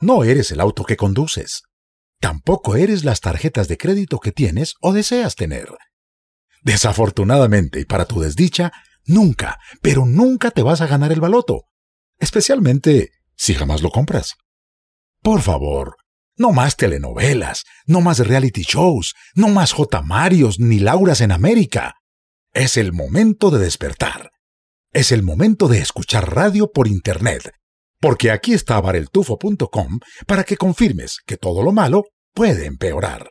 No eres el auto que conduces. Tampoco eres las tarjetas de crédito que tienes o deseas tener. Desafortunadamente y para tu desdicha, nunca, pero nunca te vas a ganar el baloto, especialmente si jamás lo compras. Por favor, no más telenovelas, no más reality shows, no más J. Marios ni Lauras en América. Es el momento de despertar. Es el momento de escuchar radio por Internet, porque aquí está bareltufo.com para que confirmes que todo lo malo puede empeorar.